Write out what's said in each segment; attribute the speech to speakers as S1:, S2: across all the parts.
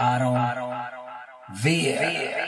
S1: I don't, I don't, I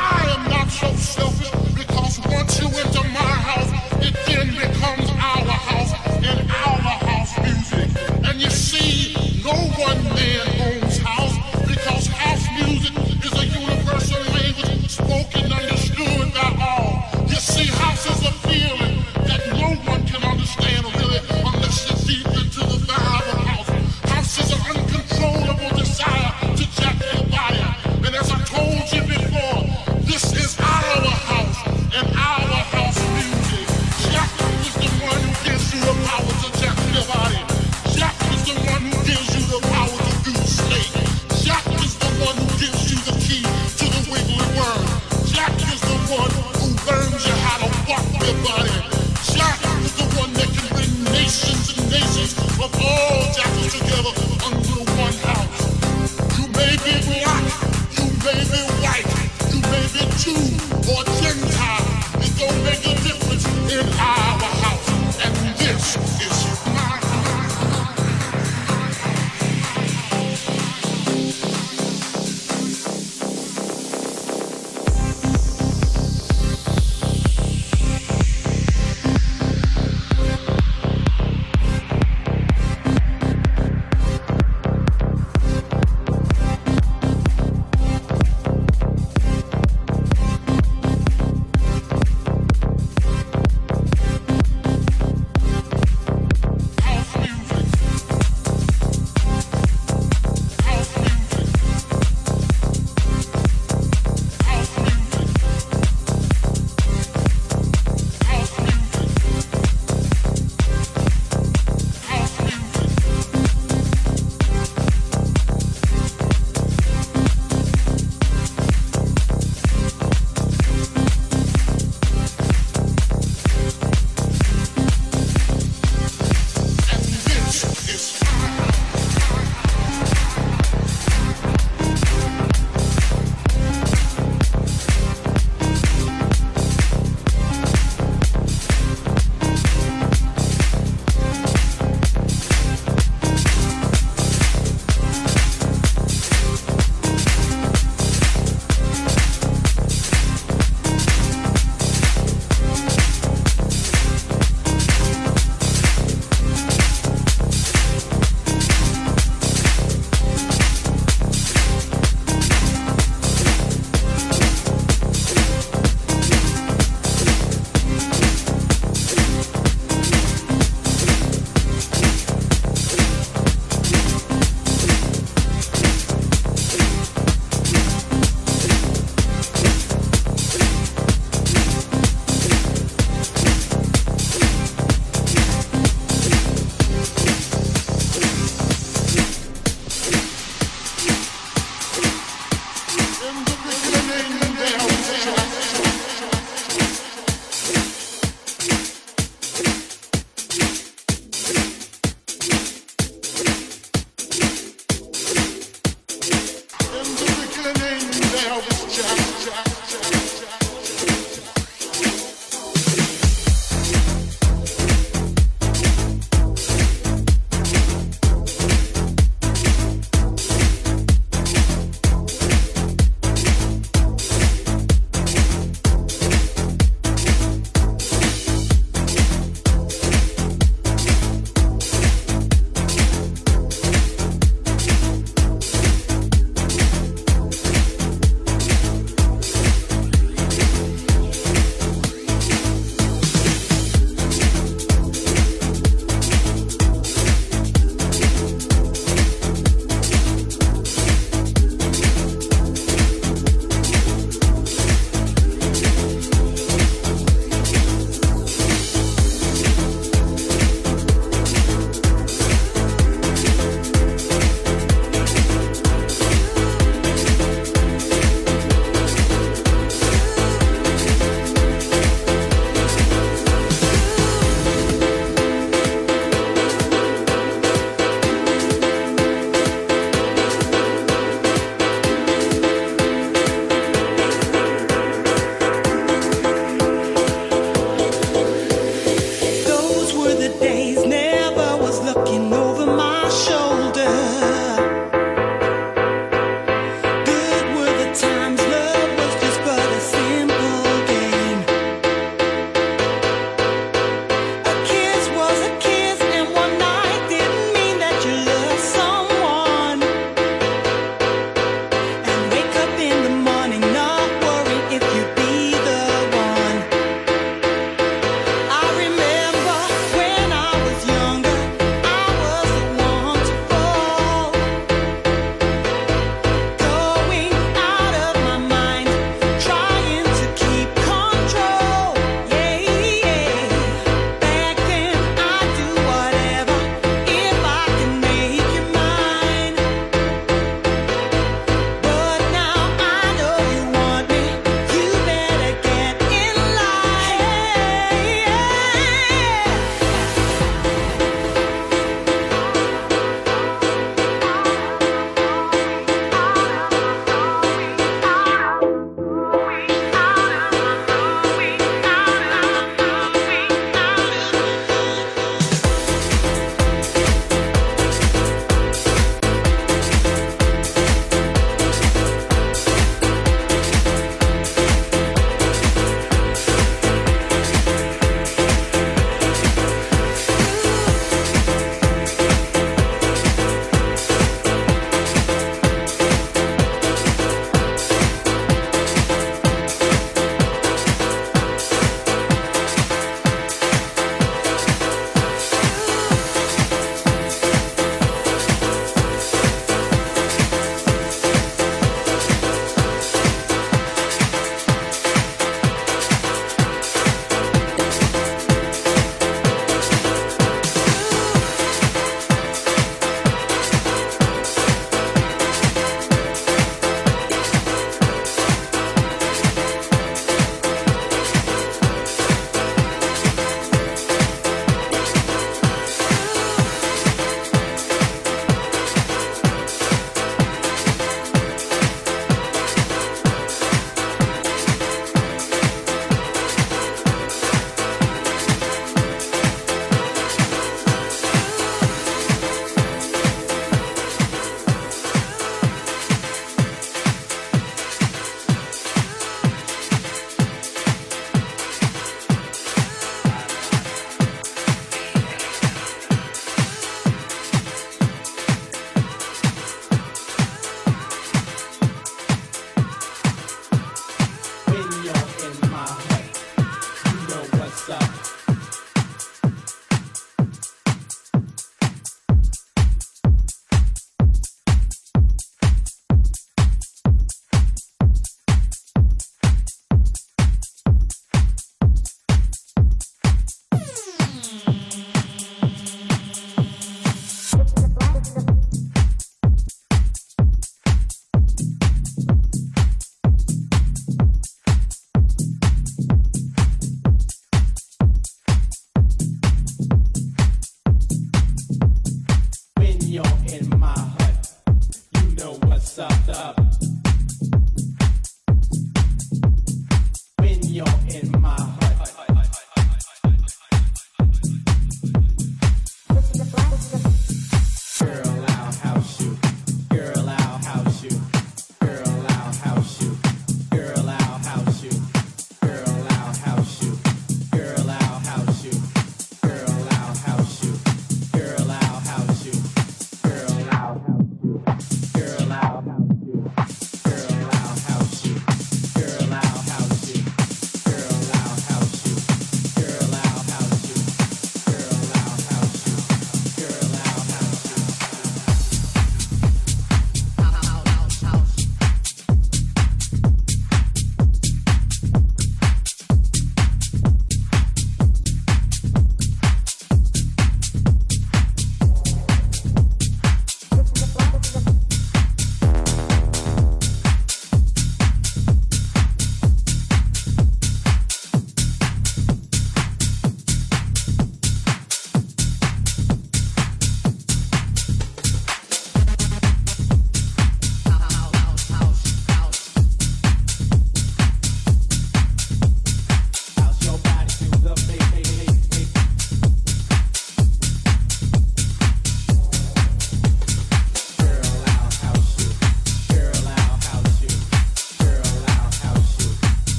S2: our house in our house music. And you see, no one there.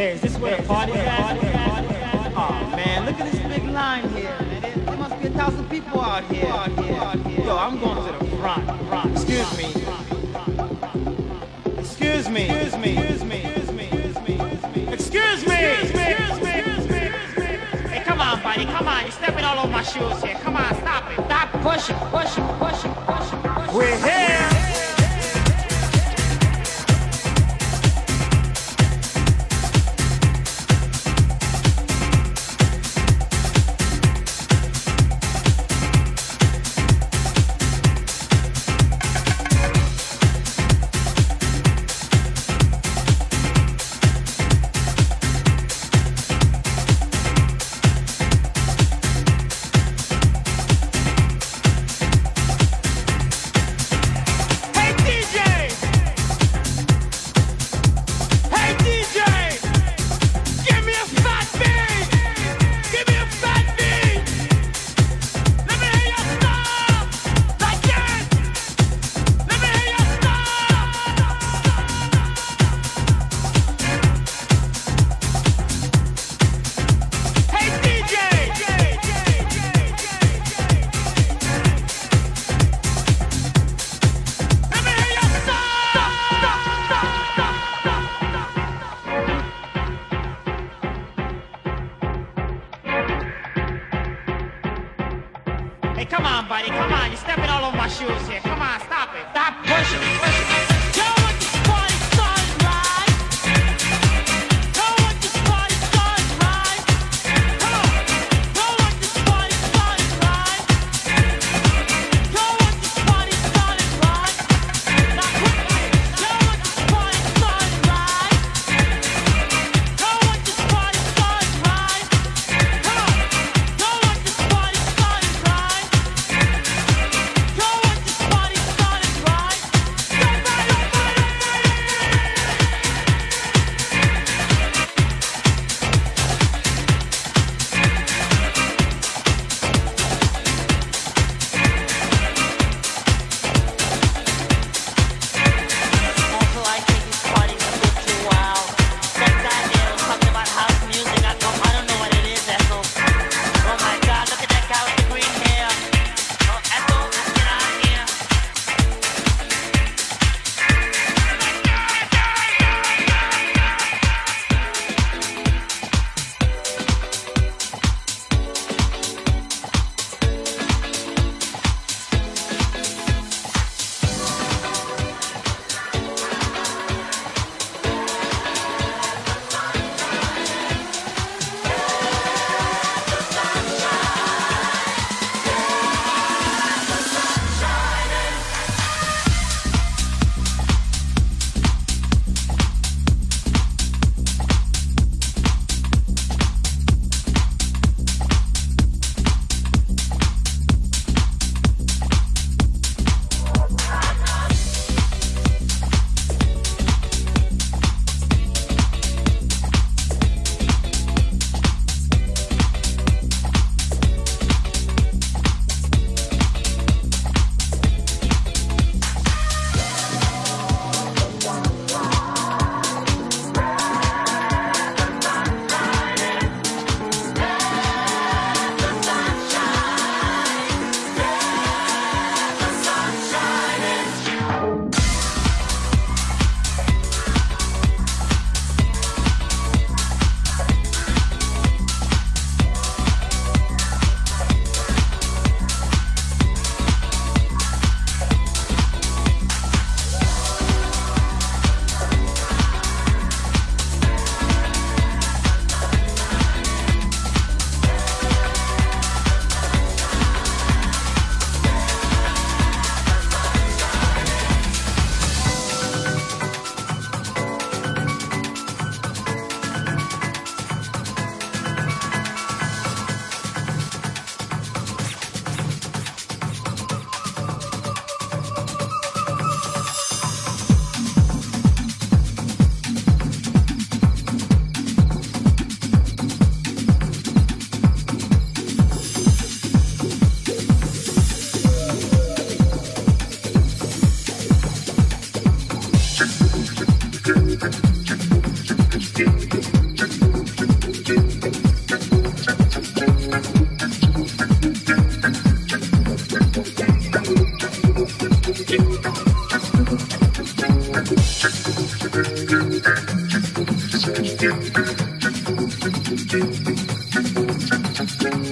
S3: Hey, is this where the party at? Aw, man, look at this big line here. There must be a thousand people out here. Yo, I'm going to the front. Excuse me. Excuse me. Excuse me. Excuse me. Excuse me. Hey, come on, buddy. Come on. You're stepping all over my shoes here. Come on, stop it. Stop pushing, pushing, pushing, pushing, pushing. We're here.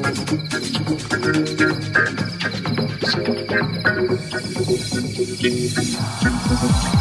S4: Bring it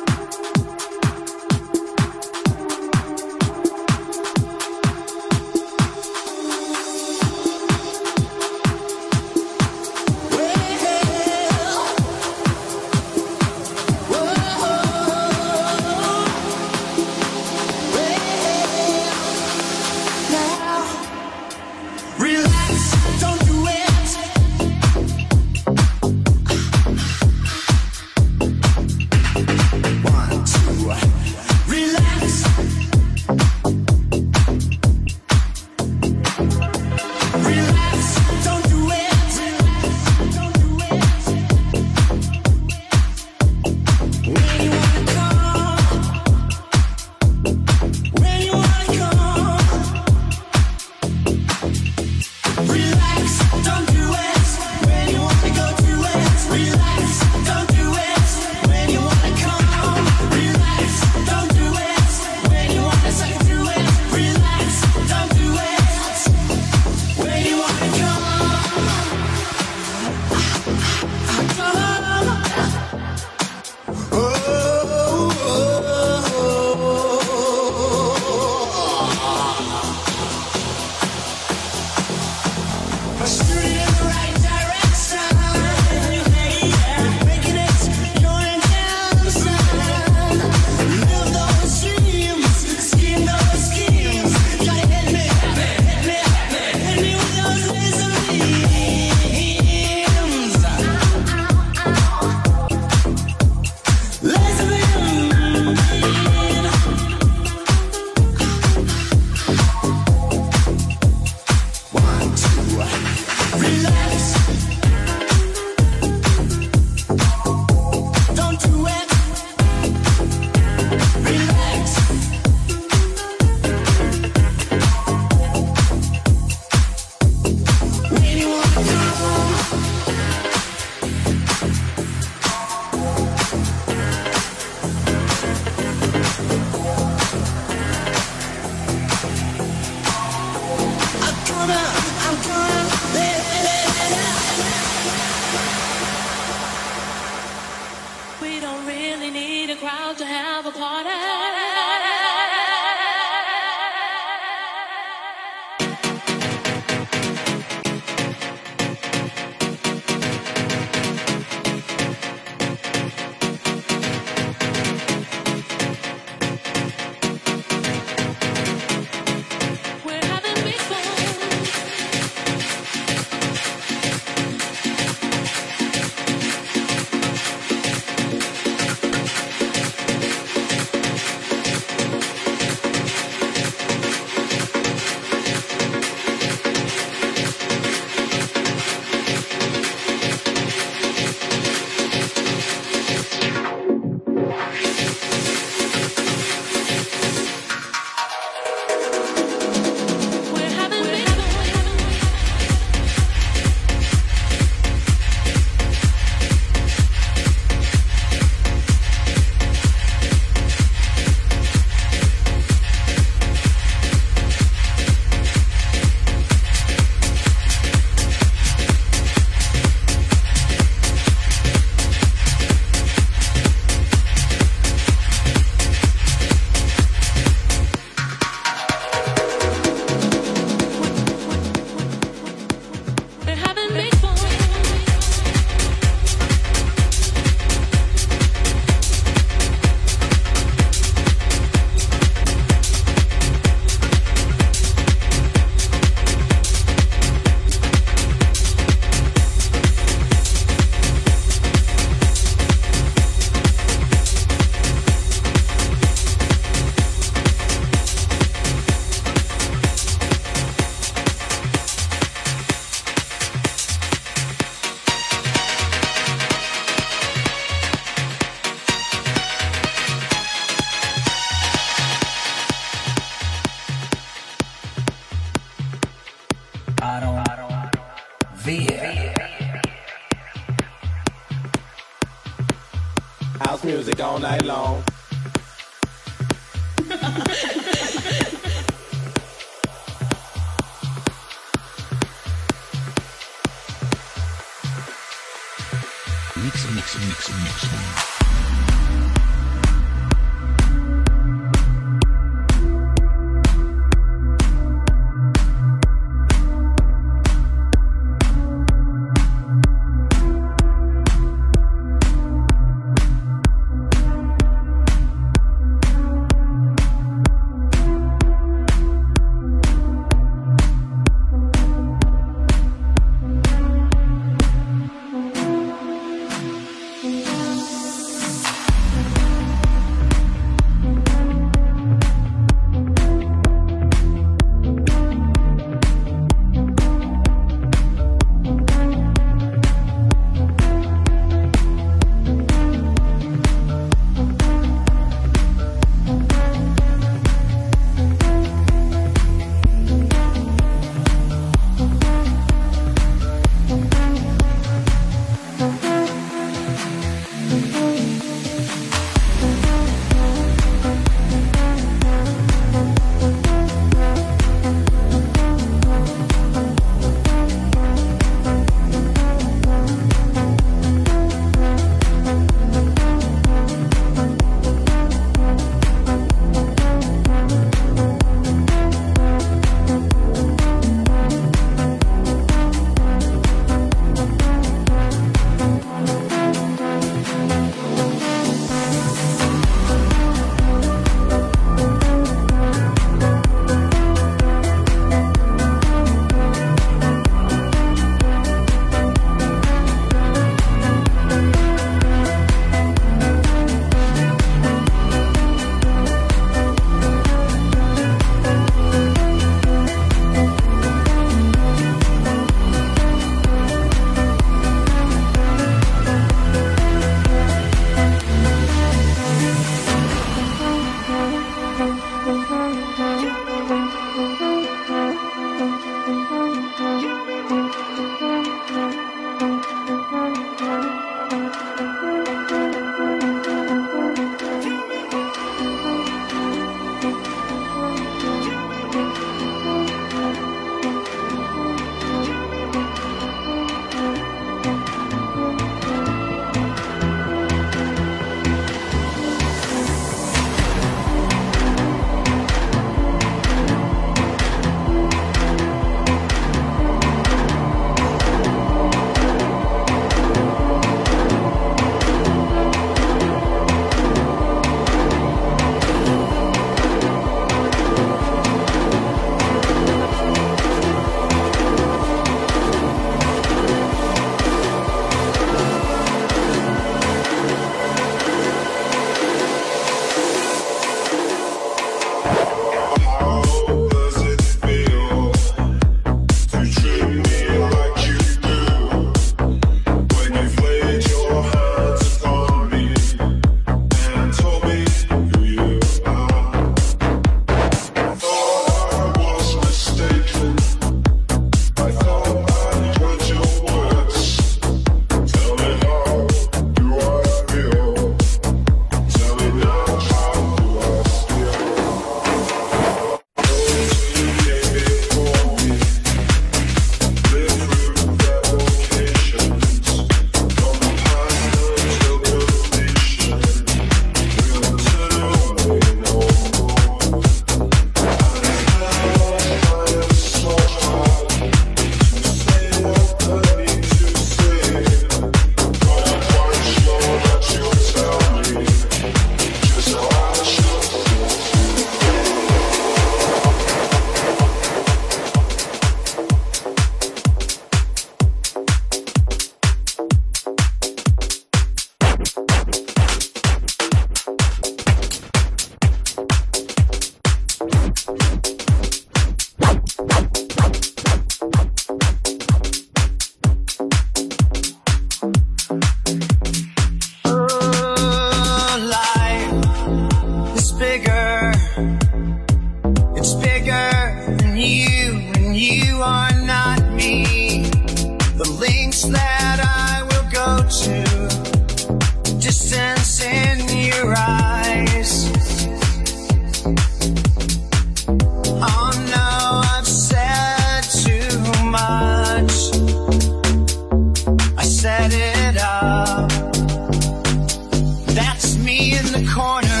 S5: the
S6: corner.